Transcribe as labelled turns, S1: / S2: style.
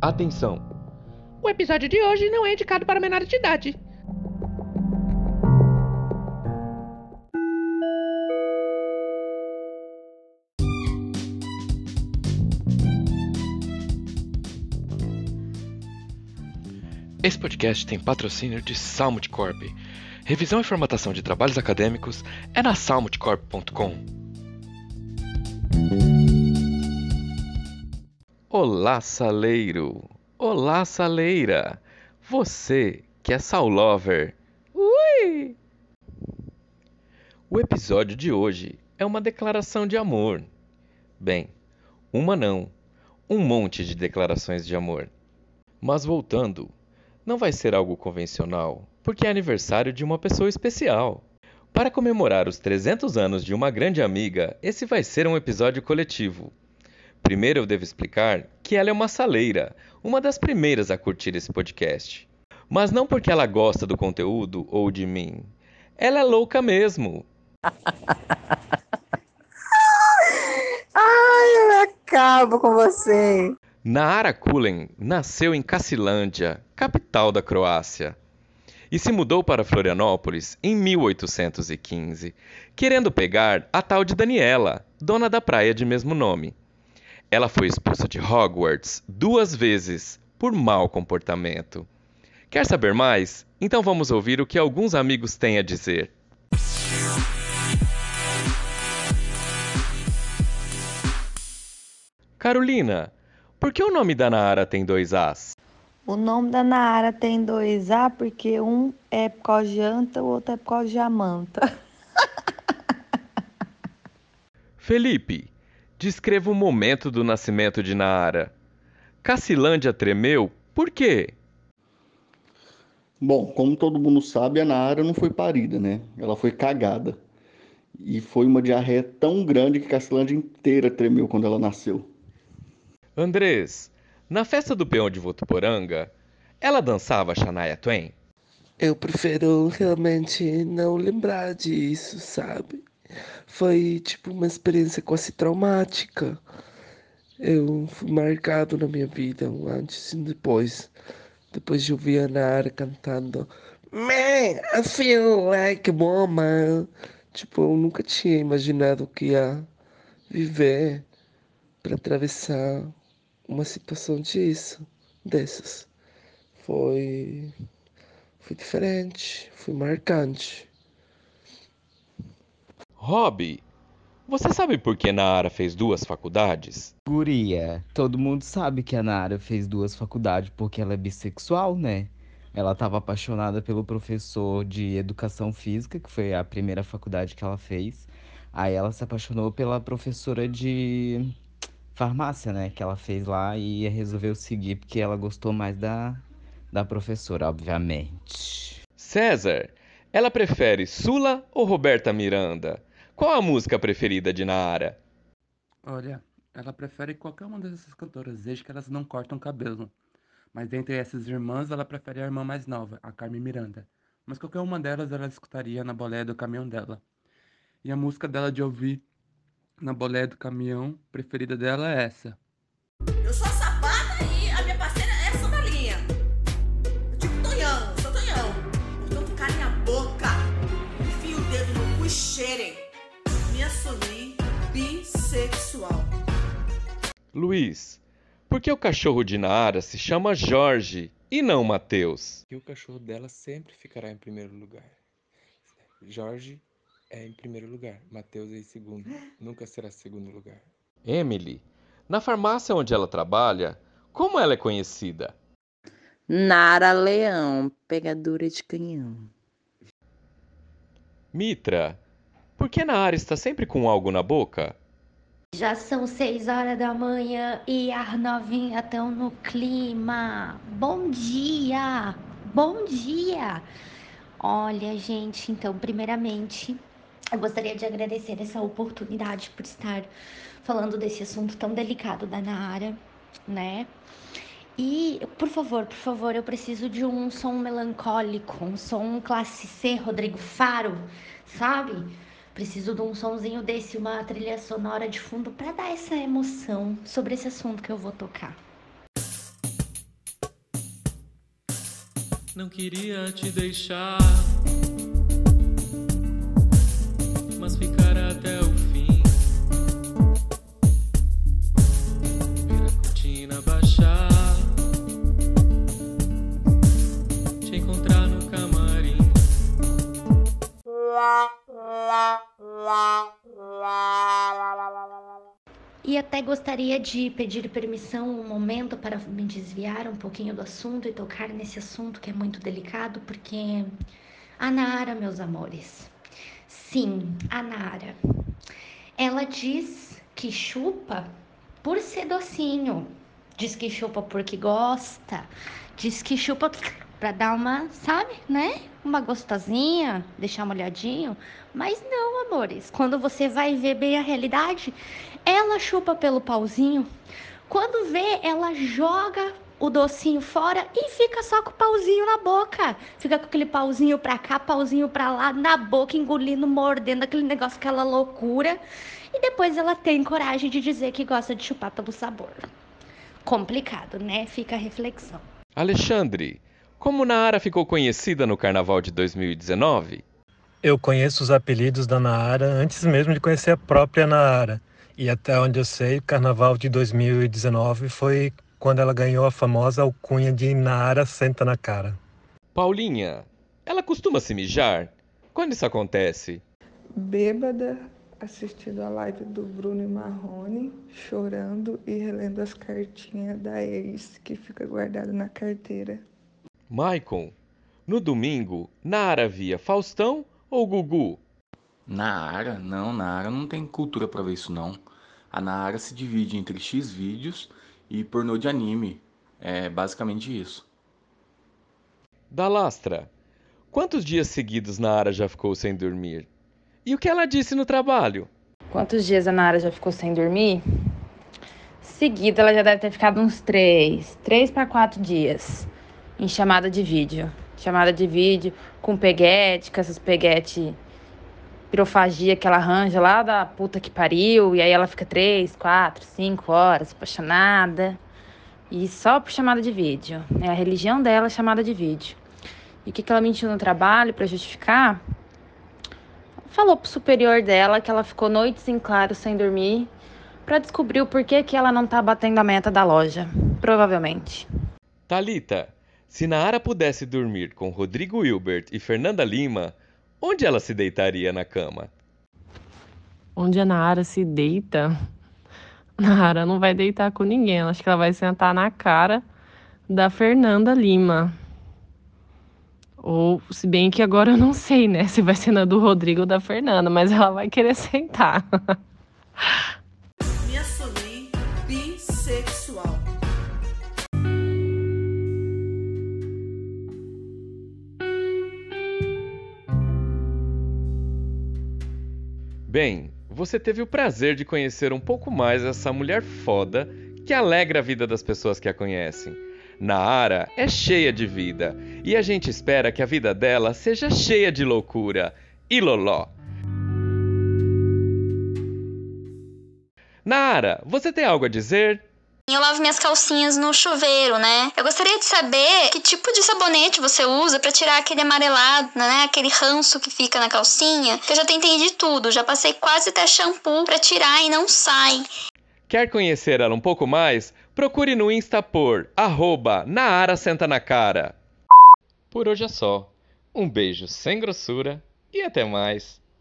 S1: Atenção!
S2: O episódio de hoje não é indicado para menores de idade.
S1: Esse podcast tem patrocínio de Salmut Corp. Revisão e formatação de trabalhos acadêmicos é na salmutcorp.com. Olá, saleiro! Olá, saleira! Você que é Saulover! Ui! O episódio de hoje é uma declaração de amor. Bem, uma não, um monte de declarações de amor. Mas voltando, não vai ser algo convencional, porque é aniversário de uma pessoa especial. Para comemorar os 300 anos de uma grande amiga, esse vai ser um episódio coletivo. Primeiro eu devo explicar que ela é uma saleira, uma das primeiras a curtir esse podcast. Mas não porque ela gosta do conteúdo ou de mim. Ela é louca mesmo.
S3: Ai, eu acabo com você.
S1: Naara Kulen nasceu em Cacilândia, capital da Croácia, e se mudou para Florianópolis em 1815, querendo pegar a tal de Daniela, dona da praia de mesmo nome. Ela foi expulsa de Hogwarts duas vezes por mau comportamento. Quer saber mais? Então vamos ouvir o que alguns amigos têm a dizer. Carolina, por que o nome da Naara tem dois As?
S3: O nome da Naara tem dois A porque um é por causa de anta, o outro é por causa de amanta.
S1: Felipe, descreva o momento do nascimento de Naara. Cacilândia tremeu, por quê?
S4: Bom, como todo mundo sabe, a Naara não foi parida, né? Ela foi cagada. E foi uma diarreia tão grande que Cacilândia inteira tremeu quando ela nasceu.
S1: Andrés, na festa do peão de Votuporanga, ela dançava Shania Twain?
S5: Eu prefiro realmente não lembrar disso, sabe? Foi tipo uma experiência quase traumática. Eu fui marcado na minha vida, um antes e um depois. Depois de ouvir a Nara cantando Man, I feel like a woman. Tipo, eu nunca tinha imaginado que ia viver para atravessar uma situação disso, dessas. Foi, foi diferente, foi marcante.
S1: Rob, você sabe por que Naara fez duas faculdades?
S6: Guria, todo mundo sabe que a Nara fez duas faculdades porque ela é bissexual, né? Ela estava apaixonada pelo professor de educação física, que foi a primeira faculdade que ela fez. Aí ela se apaixonou pela professora de farmácia, né? Que ela fez lá e resolveu seguir porque ela gostou mais da, da professora, obviamente.
S1: César, ela prefere Sula ou Roberta Miranda? Qual a música preferida de Naara?
S7: Olha, ela prefere qualquer uma dessas cantoras, desde que elas não cortam cabelo. Mas dentre essas irmãs, ela prefere a irmã mais nova, a Carmen Miranda. Mas qualquer uma delas ela escutaria na boleia do caminhão dela. E a música dela de ouvir na boleia do caminhão preferida dela é essa.
S1: Luiz, por que o cachorro de Naara se chama Jorge e não Mateus?
S8: E o cachorro dela sempre ficará em primeiro lugar. Jorge é em primeiro lugar, Mateus é em segundo. Nunca será segundo lugar.
S1: Emily, na farmácia onde ela trabalha, como ela é conhecida?
S3: Nara Leão, pegadura de canhão.
S1: Mitra, por que Naara está sempre com algo na boca?
S9: Já são seis horas da manhã e as novinhas estão no clima. Bom dia! Bom dia! Olha, gente, então, primeiramente, eu gostaria de agradecer essa oportunidade por estar falando desse assunto tão delicado da Nara, né? E, por favor, por favor, eu preciso de um som melancólico, um som classe C, Rodrigo Faro, sabe? Preciso de um sonzinho desse, uma trilha sonora de fundo para dar essa emoção sobre esse assunto que eu vou tocar.
S10: Não queria te deixar
S9: E até gostaria de pedir permissão um momento para me desviar um pouquinho do assunto e tocar nesse assunto que é muito delicado, porque a Nara, meus amores. Sim, a Nara. Ela diz que chupa por ser docinho. Diz que chupa porque gosta. Diz que chupa pra dar uma, sabe, né? Uma gostosinha, deixar molhadinho. Mas não, amores. Quando você vai ver bem a realidade, ela chupa pelo pauzinho. Quando vê, ela joga o docinho fora e fica só com o pauzinho na boca. Fica com aquele pauzinho pra cá, pauzinho pra lá, na boca, engolindo, mordendo aquele negócio, aquela loucura. E depois ela tem coragem de dizer que gosta de chupar pelo sabor. Complicado, né? Fica a reflexão.
S1: Alexandre, como Naara ficou conhecida no carnaval de 2019?
S11: Eu conheço os apelidos da Naara antes mesmo de conhecer a própria Naara. E até onde eu sei, o carnaval de 2019 foi quando ela ganhou a famosa alcunha de Naara Senta na Cara.
S1: Paulinha, ela costuma se mijar? Quando isso acontece?
S12: Bêbada, assistindo a live do Bruno e Marrone, chorando e relendo as cartinhas da ex que fica guardada na carteira.
S1: Maicon, no domingo, Naara via Faustão ou Gugu?
S13: Naara? Não, Naara não tem cultura pra ver isso não. A Naara se divide entre X vídeos e pornô de anime. É basicamente isso.
S1: Dalastra, quantos dias seguidos Naara já ficou sem dormir? E o que ela disse no trabalho?
S14: Quantos dias a Nara já ficou sem dormir? Seguida, ela já deve ter ficado uns três, três para quatro dias em chamada de vídeo. Chamada de vídeo com peguete, com essas peguete pirofagia que ela arranja lá da puta que pariu, e aí ela fica três, quatro, cinco horas apaixonada. E só por chamada de vídeo. É a religião dela chamada de vídeo. E o que, que ela mentiu no trabalho para justificar? Falou pro superior dela que ela ficou noites em claro sem dormir para descobrir o porquê que ela não tá batendo a meta da loja. Provavelmente.
S1: Talita, se Naara pudesse dormir com Rodrigo Hilbert e Fernanda Lima, onde ela se deitaria na cama?
S15: Onde a Nara se deita, Nara não vai deitar com ninguém. Acho que ela vai sentar na cara da Fernanda Lima. Ou, se bem que agora eu não sei, né? Se vai ser na do Rodrigo ou da Fernanda, mas ela vai querer sentar.
S1: Bem, você teve o prazer de conhecer um pouco mais essa mulher foda que alegra a vida das pessoas que a conhecem. Naara é cheia de vida e a gente espera que a vida dela seja cheia de loucura e loló. Naara, você tem algo a dizer?
S16: Eu lavo minhas calcinhas no chuveiro, né? Eu gostaria de saber que tipo de sabonete você usa para tirar aquele amarelado, né? Aquele ranço que fica na calcinha. Que eu já tentei de tudo, já passei quase até shampoo para tirar e não sai.
S1: Quer conhecer ela um pouco mais? Procure no Insta por arroba Naara Senta na Cara. Por hoje é só. Um beijo sem grossura e até mais.